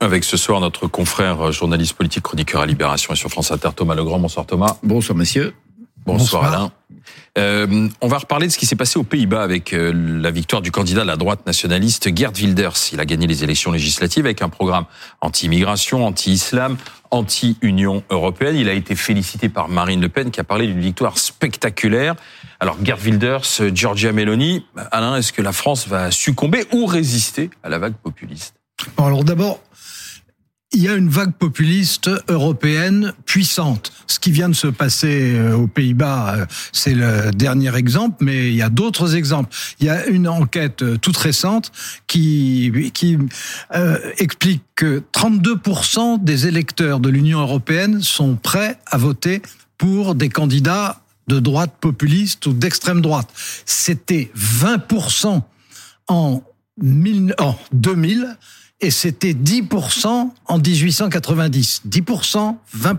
Avec ce soir notre confrère journaliste politique chroniqueur à Libération et sur France Inter, Thomas Legrand. Bonsoir Thomas. Bonsoir monsieur. Bonsoir, Alain. Euh, on va reparler de ce qui s'est passé aux Pays-Bas avec euh, la victoire du candidat de la droite nationaliste Geert Wilders. Il a gagné les élections législatives avec un programme anti-immigration, anti-islam, anti-Union européenne. Il a été félicité par Marine Le Pen qui a parlé d'une victoire spectaculaire. Alors Geert Wilders, Giorgia Meloni, Alain, est-ce que la France va succomber ou résister à la vague populiste? Alors d'abord, il y a une vague populiste européenne puissante. Ce qui vient de se passer euh, aux Pays-Bas, euh, c'est le dernier exemple, mais il y a d'autres exemples. Il y a une enquête euh, toute récente qui, qui euh, explique que 32% des électeurs de l'Union européenne sont prêts à voter pour des candidats de droite populiste ou d'extrême droite. C'était 20% en, 1000, en 2000 et c'était 10% en 1890. 10%, 20%,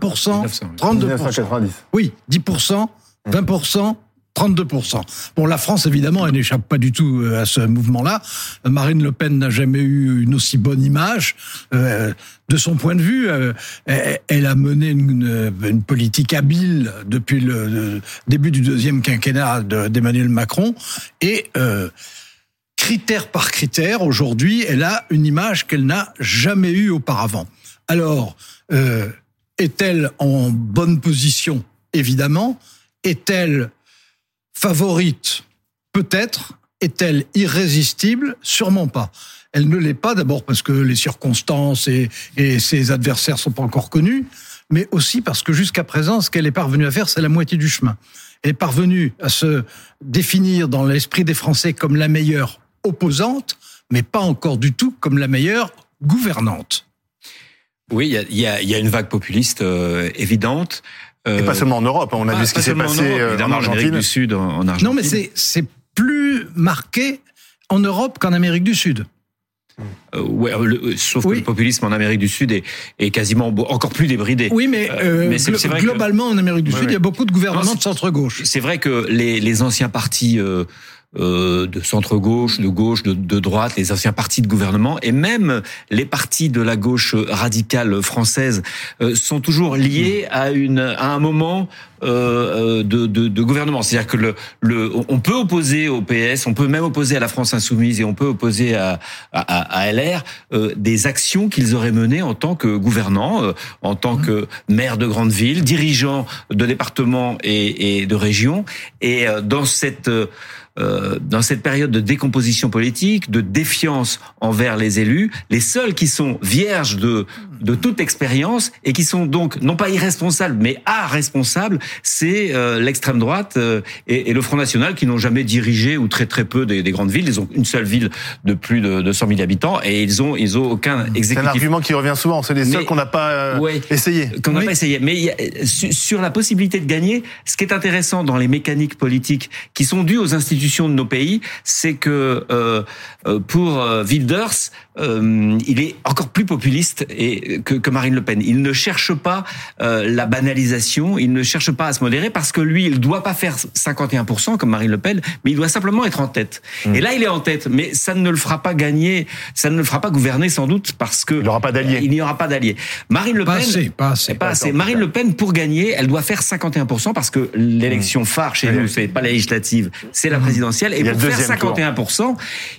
32%. 1990. Oui, 10%, 20%. 32%. Bon, la France, évidemment, elle n'échappe pas du tout euh, à ce mouvement-là. Marine Le Pen n'a jamais eu une aussi bonne image. Euh, de son point de vue, euh, elle a mené une, politique habile depuis le début du deuxième quinquennat d'Emmanuel Macron. Et critère par critère, aujourd'hui, elle a une image qu'elle n'a jamais eue auparavant. Alors, est-elle en bonne position? Évidemment. Est-elle favorite Peut-être. Est-elle irrésistible? Sûrement pas. Elle ne l'est pas d'abord parce que les circonstances et, ses adversaires sont pas encore connus, mais aussi parce que jusqu'à présent, ce qu'elle est parvenue à faire, c'est la moitié du chemin. Elle est parvenue à se définir dans l'esprit des Français comme la meilleure opposante, mais pas encore du tout comme la meilleure gouvernante. Oui, il y a, y, a, y a, une vague populiste euh, évidente. Euh, Et pas seulement en Europe, on a vu ce qui s'est passé en, Europe, en Argentine. du Sud, en, Argentine. Non, mais c'est plus marqué en Europe qu'en Amérique du Sud. Euh, ouais, le, sauf oui. que le populisme en Amérique du Sud est, est quasiment encore plus débridé. Oui, mais, euh, mais c'est, c'est vrai globalement que... en Amérique du ouais, Sud, ouais. il y a beaucoup de gouvernements de centre-gauche. C'est vrai que les, les anciens partis euh, euh, de centre-gauche, de gauche, de, de, droite, les anciens partis de gouvernement et même les partis de la gauche radicale française euh, sont toujours liés à, une, à un moment euh, de, de, de, gouvernement. C'est-à-dire que le, le, on peut opposer au PS, on peut même opposer à la France insoumise et on peut opposer à, à, à LR euh, des actions qu'ils auraient menées en tant que gouvernants, euh, en tant que maire de grande ville, dirigeant de départements et, et de régions. Et dans cette euh, dans cette période de décomposition politique, de défiance envers les élus, les seuls qui sont vierges de de toute expérience et qui sont donc non pas irresponsables mais à responsables, c'est euh, l'extrême droite euh, et, et, le Front National qui n'ont jamais dirigé ou très très peu des, des, grandes villes. Ils ont une seule ville de plus de, de 100 000 habitants et ils ont ils ont aucun exécutif. C'est un argument qui revient souvent. C'est les seuls qu'on n'a pas euh, ouais, essayé. Qu'on n'a oui. pas essayé. Mais a, sur la possibilité de gagner, ce qui est intéressant dans les mécaniques politiques qui sont dues aux institutions de nos pays, c'est que euh, pour Wilders, euh, il est encore plus populiste et que, que, Marine Le Pen. Il ne cherche pas euh, la banalisation, il ne cherche pas à se modérer parce que lui, il doit pas faire 51% comme Marine Le Pen, mais il doit simplement être en tête. Mmh. Et là, il est en tête, mais ça ne le fera pas gagner, ça ne le fera pas gouverner sans doute parce que il n'y aura pas d'alliés. Il n'y aura pas d'alliés. Marine Le pas Pen, assez, pas assez, pas assez. Marine Le Pen pour gagner, elle doit faire 51% parce que l'élection phare chez mmh. nous, c'est pas la législative, c'est la présidentielle. Et pour faire 51%, tour.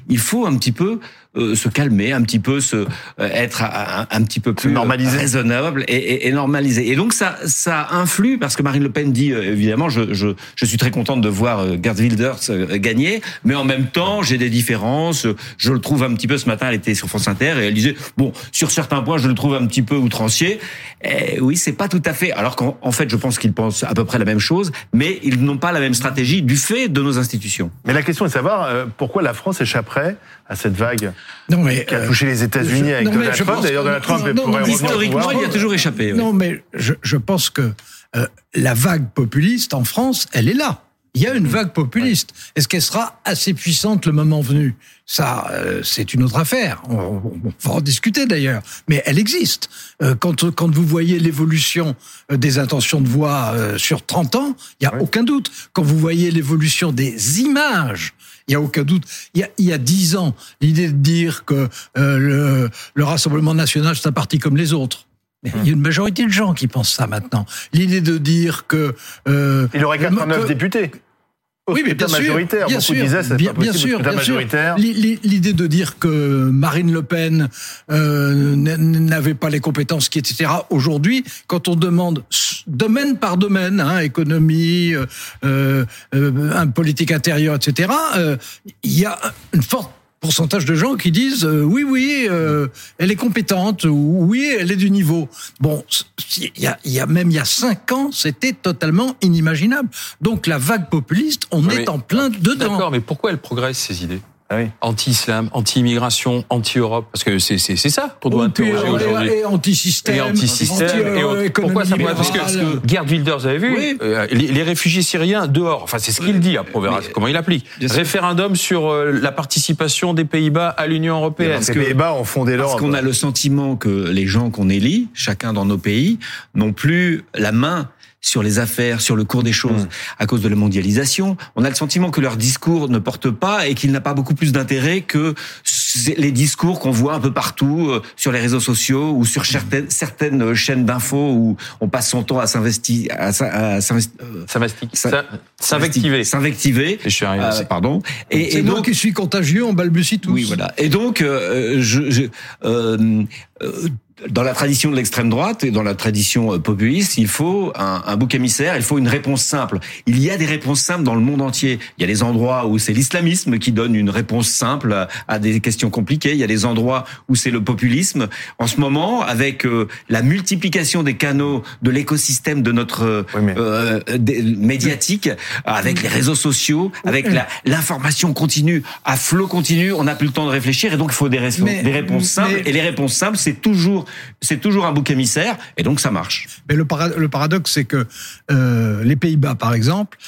il faut un petit peu euh, se calmer, un petit peu se euh, être un, un, petit peu plus normalisé. raisonnable et, et, et, normalisé. Et donc ça ça influe parce que Marine Le Pen dit euh, évidemment je, je, je suis très contente de voir Gerd Wilders gagner, mais en même temps j'ai des différences. Je le trouve un petit peu ce matin, elle était sur France Inter et elle disait bon sur certains points je le trouve un petit peu outrancier. Et oui c'est pas tout à fait. Alors qu'en en fait je pense qu'ils pensent à peu près la même chose, mais ils n'ont pas la même stratégie du fait de nos institutions. Mais la question est de savoir euh, pourquoi la France échapperait à cette vague? Non, mais, qui a touché les États-Unis avec Donald Trump. D'ailleurs, Donald Trump non, non, historiquement, il a toujours échappé. Non, mais je, je pense que euh, la vague populiste en France, elle est là. Il y a une vague populiste. Est-ce qu'elle sera assez puissante le moment venu? Ça, euh, c'est une autre affaire. On, on- on va en discuter d'ailleurs. Mais elle existe. Euh, quand, quand vous voyez l'évolution euh, des intentions de voix euh, sur 30 ans, il y a aucun doute. Quand vous voyez l'évolution des images, il y a aucun doute. Il y a, il y a 10 ans, l'idée de dire que euh, le, le Rassemblement national, c'est un parti comme les autres. Mais il y a une majorité de gens qui pensent ça maintenant. L'idée de dire que... euh, Il aurait le- 89 que- députés. Oui, mais bien majoritaire. bien sûr, disaient bien, bien sûr, bien sûr. majoritaire. L'i- l'i- L'idée de dire que Marine Le Pen euh, n'avait pas les compétences qui, etc. Aujourd'hui, quand on demande domaine par domaine, hein, économie, euh, euh, politique intérieur, etc. Il y a une forte pourcentage de gens qui disent euh, oui oui euh, elle est compétente ou oui elle est du niveau. Bon il y a, y a même il y a cinq ans c'était totalement inimaginable. Donc la vague populiste on Oui, est en plein dedans. D'accord, mais pourquoi elles progressent ces idées? Ah oui. Anti-islam, anti-immigration, anti-Europe Parce que c'est c'est- c'est ça qu'on doit interroger euh, aujourd'hui. et, et anti-système Et anti-système. et autres. Pourquoi ça pourrait Parce que libérale. Gerd Wilders, vous avez vu Oui. euh, les, les réfugiés syriens dehors. Enfin, c'est ce qu'il dit à Provera. Mais- Comment il applique. Référendum sur euh, la participation des Pays-Bas à l'Union européenne. Parce que les Pays-Bas ont fondé Parce l'Europe. qu'on a le sentiment que les gens qu'on élit, chacun dans nos pays, n'ont plus la main sur les affaires, sur le cours des choses, à cause de la mondialisation. On a le sentiment que leur discours ne porte pas et qu'il n'a pas beaucoup plus d'intérêt que les discours qu'on voit un peu partout euh, sur les réseaux sociaux ou sur certaines, certaines chaînes d'infos où on passe son temps à s'investir, à, euh, S'invectiver. S'invectiver. Je suis arrivé. Euh, pardon. Et, c'est et moi donc, qui suis contagieux on balbutie tous oui, voilà. Et donc, euh, je, je- euh, euh, dans la tradition de l'extrême droite et dans la tradition euh, populiste, il faut un, un bouc émissaire, il faut une réponse simple. Il y a des réponses simples dans le monde entier. Il y a des endroits où c'est l'islamisme qui donne une réponse simple à, à des questions compliquées. Il y a des endroits où c'est le populisme. En ce moment, avec euh, la multiplication des canaux de l'écosystème de notre euh, Oui, mais- euh, des- médiatique, avec les réseaux sociaux, avec l'information continue, à flot continu, on n'a plus le temps de réfléchir et donc il faut des, res- Mais- des réponses simples. mais- Et les réponses simples, c'est toujours, c'est toujours un bouc émissaire et donc ça marche. Mais le, para- le paradoxe, c'est que euh, les Pays-Bas, par exemple,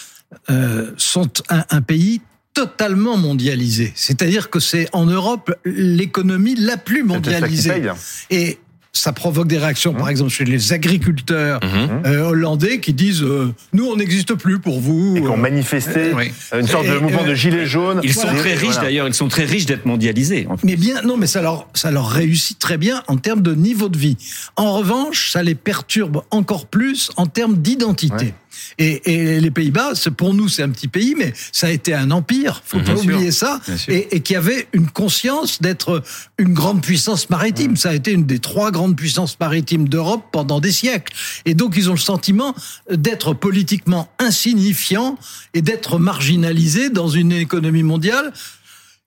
euh, sont un, un pays totalement mondialisé. C'est-à-dire que c'est en Europe l'économie la plus mondialisée. paye. Et ça provoque des réactions, Mmh. par exemple, chez les agriculteurs Mhm. euh, hollandais qui disent euh, Nous, on n'existe plus pour vous. Et qui ont manifesté Oui. une sorte de mouvement euh, de gilets jaunes. Ils sont Voilà. très riches Voilà. d'ailleurs, ils sont très riches d'être mondialisés. en fait. Mais bien, non, mais ça leur, ça leur réussit très bien en termes de niveau de vie. En revanche, ça les perturbe encore plus en termes d'identité. Ouais. Et, et les Pays-Bas, pour nous, c'est un petit pays, mais ça a été un empire. Faut pas Bien sûr. oublier ça. Et, et qui avait une conscience d'être une grande puissance maritime. Ça a été une des trois grandes puissances maritimes d'Europe pendant des siècles. Et donc, ils ont le sentiment d'être politiquement insignifiants et d'être marginalisés dans une économie mondiale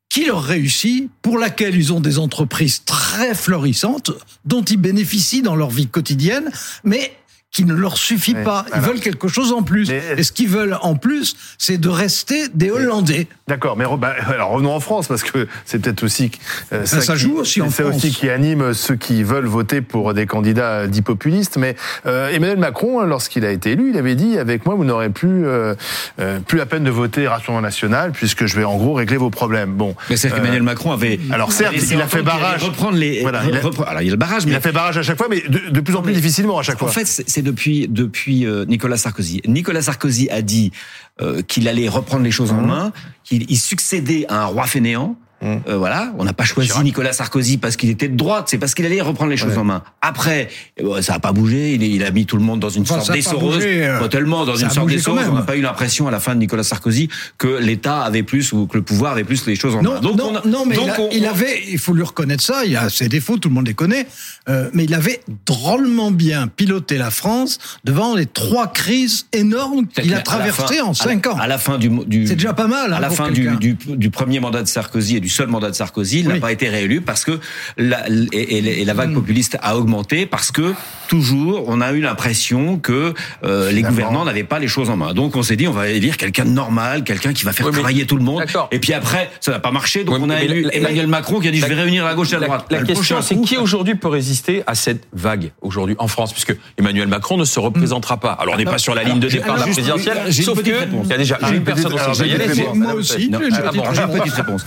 qui leur réussit, pour laquelle ils ont des entreprises très florissantes, dont ils bénéficient dans leur vie quotidienne, mais qui ne leur suffit Oui, pas. Ils voilà. veulent quelque chose en plus. Mais- Et ce qu'ils veulent en plus, c'est de rester des Hollandais. D'accord, mais bah, alors revenons en France parce que c'est peut-être aussi euh, ça qui- joue aussi en c'est France. aussi qui anime ceux qui veulent voter pour des candidats dits populistes. Mais euh, Emmanuel Macron, hein, lorsqu'il a été élu, il avait dit avec moi vous n'aurez plus euh, plus la peine de voter Rassemblement National puisque je vais en gros régler vos problèmes. Bon, Mais c'est Euh, qu'Emmanuel Macron avait. alors certes, il a fait barrage. Reprendre les. Voilà, il a- alors il a le barrage, il a fait barrage à chaque fois, mais de, de plus en plus mais- difficilement à chaque fois. En fait, c'est c'est depuis depuis euh, Nicolas Sarkozy. Nicolas Sarkozy a dit euh, qu'il allait reprendre les choses en Mhm. main, qu'il il succédait à un roi fainéant. Mhm. Euh, voilà, on n'a pas choisi Chirac. Nicolas Sarkozy parce qu'il était de droite, c'est parce qu'il allait reprendre les choses Ouais. en main. Après, euh, ça a pas bougé, il, il a mis tout le monde dans une Enfin, sorte pas d'essoreuse, bougé, euh, pas tellement dans ça une sorte d'essoreuse. On n'a pas eu l'impression à la fin de Nicolas Sarkozy que l'État avait plus ou que le pouvoir avait plus les choses en Non, main. Donc non, on a- non, mais donc il, a- on- il avait, il faut lui reconnaître ça, il a ses défauts, tout le monde les connaît, euh, mais il avait drôlement bien piloté la France devant les trois crises énormes qu'il a traversées en cinq ans. À la fin du, du C'est déjà pas mal. hein, à la fin du, du premier mandat de Sarkozy et du seul mandat de Sarkozy, il n'a pas été réélu parce que la, et, et- et la vague Mm. populiste a augmenté parce que toujours on a eu l'impression que euh, les gouvernants n'avaient pas les choses en main. Donc on s'est dit on va élire quelqu'un de normal, quelqu'un qui va faire Oui, mais- travailler tout le monde. Et puis après ça n'a pas marché, donc Oui, on a élu la- la- Emmanuel Macron qui a dit je vais réunir la gauche et la La, droite. la question, c'est qui aujourd'hui peut résister à cette vague aujourd'hui en France, puisque Emmanuel Macron ne se représentera pas. Alors on n'est pas sur la ligne de départ de la présidentielle, sauf que il y a déjà une personne petite c'est- Moi aussi. J'ai une ah petite bon, j'ai une réponse.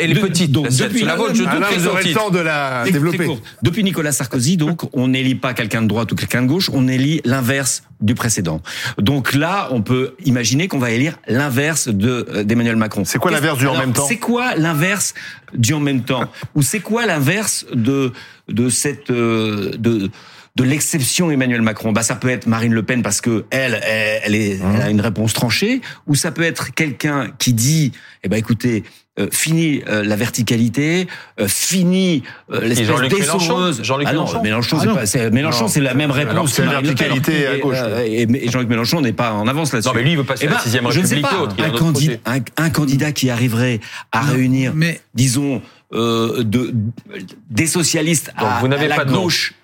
Elle est petite. donc, depuis- la vôtre, je doute Alain, qu'elle vous soit aurez le petite. temps de la développer. Depuis Nicolas Sarkozy, donc, on n'élit pas quelqu'un de droite ou quelqu'un de gauche, on élit l'inverse du précédent. Donc là, on peut imaginer qu'on va élire l'inverse de euh, d'Emmanuel Macron. C'est quoi l'inverse du en même temps C'est quoi l'inverse du en même temps? Ou c'est quoi l'inverse de de cette euh, de de l'exception Emmanuel Macron, bah ça peut être Marine Le Pen parce que elle, elle, elle est, elle a une réponse tranchée, ou ça peut être quelqu'un qui dit, eh ben écoutez, euh, fini euh, la verticalité, euh, fini euh, l'espèce Jean-Luc d'essoreuse. Mélenchon Jean-Luc ah Mélenchon. Mélenchon, Ah c'est Mélenchon, c'est la même réponse. Que Pen. verticalité à gauche, euh, Et, et Jean-Luc Mélenchon n'est pas en avance là-dessus. Non, mais lui, il veut passer Eh à la ben, sixième je ne sais République un, d'un autre candi- côté. un, un candidat qui arriverait à Non, réunir, mais- disons, euh, de, des socialistes Donc, à, vous n'avez à la pas de nom. gauche.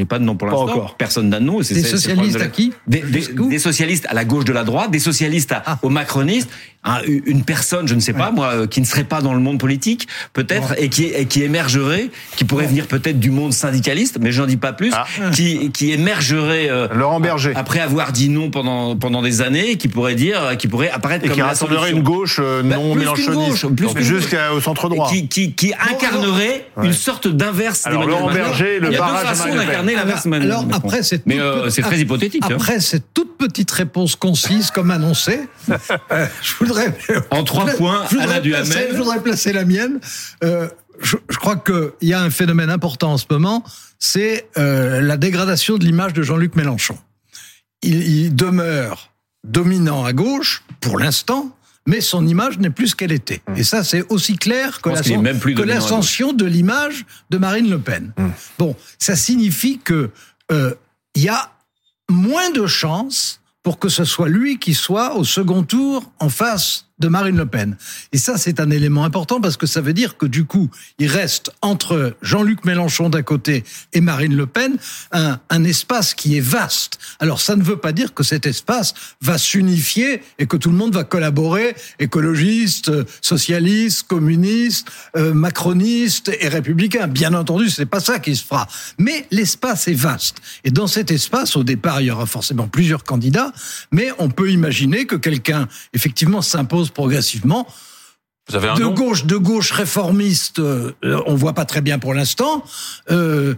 J'ai pas de nom pour Pas l'instant. encore. Personne n'a de nom. et Des socialistes de à qui des, des- Jusqu'où des socialistes à la gauche de la droite, des socialistes à, Ah. aux macronistes, un- une personne, je ne sais pas moi, euh, qui ne serait pas dans le monde politique, peut-être, et qui et qui émergerait, qui pourrait venir peut-être du monde syndicaliste, mais j'en dis pas plus, Ah. qui qui émergerait euh, Laurent Berger. après avoir dit non pendant pendant des années, et qui pourrait dire, qui pourrait apparaître Et comme qui rassemblerait une gauche euh, Bah, non qu'une mélanchoniste. Jusqu'au centre droit. qui, qui, qui incarnerait une sorte d'inverse Alors, Laurent. Berger, le barrage l'inverse Alors, Macron. après cette Mais toute euh, c'est très hypothétique. hein. Après cette toute petite réponse concise, comme annoncé, je voudrais En trois points, je voudrais Alain Duhamel. placer- Je voudrais placer la mienne. Euh, je, je crois qu'il y a un phénomène important en ce moment, c'est euh, la dégradation de l'image de Jean-Luc Mélenchon. Il, il demeure dominant à gauche pour l'instant, mais son image n'est plus ce qu'elle était. Et ça, c'est aussi clair que l'ascension de l'image de Marine Le Pen. Bon, ça signifie que euh, il y a moins de chances pour que ce soit lui qui soit au second tour en face de Marine Le Pen. Et ça, c'est un élément important parce que ça veut dire que du coup, il reste entre Jean-Luc Mélenchon d'un côté et Marine Le Pen un, un espace qui est vaste. Alors, ça ne veut pas dire que cet espace va s'unifier et que tout le monde va collaborer, écologistes, socialistes, communistes, euh, macronistes et républicains. Bien entendu, c'est pas ça qui se fera. Mais l'espace est vaste. Et dans cet espace, au départ, il y aura forcément plusieurs candidats, mais on peut imaginer que quelqu'un, effectivement, s'impose progressivement. Vous avez un De nom gauche, de gauche réformiste, euh, on voit pas très bien pour l'instant. Euh,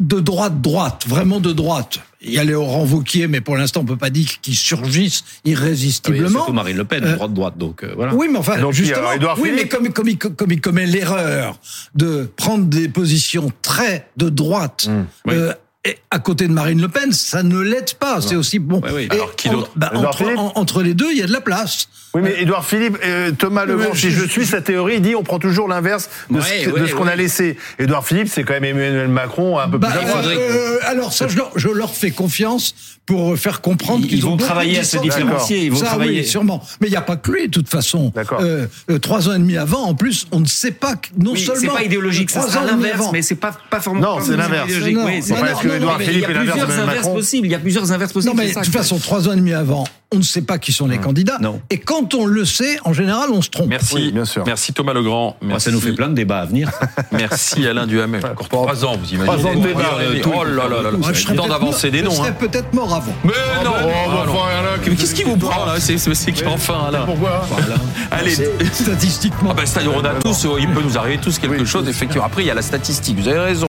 de droite, droite, vraiment de droite. Il y a les Laurent Wauquiez, mais pour l'instant, on peut pas dire qu'ils surgissent Ah oui, irrésistiblement. surtout Marine Le Pen, Euh, droite-droite, donc euh, voilà. Oui, mais enfin, Donc, justement, oui, mais comme, comme, il, comme il commet l'erreur de prendre des positions très de droite Mmh. euh, et à côté de Marine Le Pen, ça ne l'aide pas. C'est aussi bon. Oui, oui. Alors, qui en- bah, entre, Philippe en- entre les deux, il y a de la place. Oui, mais Édouard Philippe, euh, Thomas Legrand, mais si je- je suis sa théorie, il dit on prend toujours l'inverse de Ouais, ce, qu'on a laissé. Édouard Philippe, c'est quand même Emmanuel Macron un peu Bah, plus à droite. euh, alors ça, je leur, je leur fais confiance pour faire comprendre Ils- qu'ils ils ont vont travailler à se différencier, ils vont ça, travailler. oui, sûrement. Mais il n'y a pas que lui, de toute façon. D'accord. Euh, euh, trois ans et demi avant, en plus, on ne sait pas que non Oui, seulement c'est pas idéologique, demi l'inverse, avant- mais c'est pas pas forcément. Non, c'est l'inverse. Mais Philippe, il y a plusieurs inverses Macron. possibles. Il y a plusieurs inverses possibles. Non, mais de toute façon, trois ans et demi avant, on ne sait pas qui sont les candidats. Non. Et quand on le sait, en général, on se trompe. Merci, Oui, bien sûr. merci Thomas Legrand. Merci, ça nous fait plein de débats à venir. Merci Alain Duhamel. Encore trois ans, vous imaginez. trois ans de débat, Oh. Oh là là là là. Je serais Temps d'avancer des Je noms. serais hein. peut-être mort avant. Mais non, ah non. enfin, Alain, Mais Qu'est-ce qui vous prend là C'est c'est qu'enfin Alain. Pourquoi Allez. Statistiquement. Ah ben, c'est-à-dire, on a tous, il peut nous arriver tous quelque chose, effectivement. Après, il y a la statistique, vous avez raison.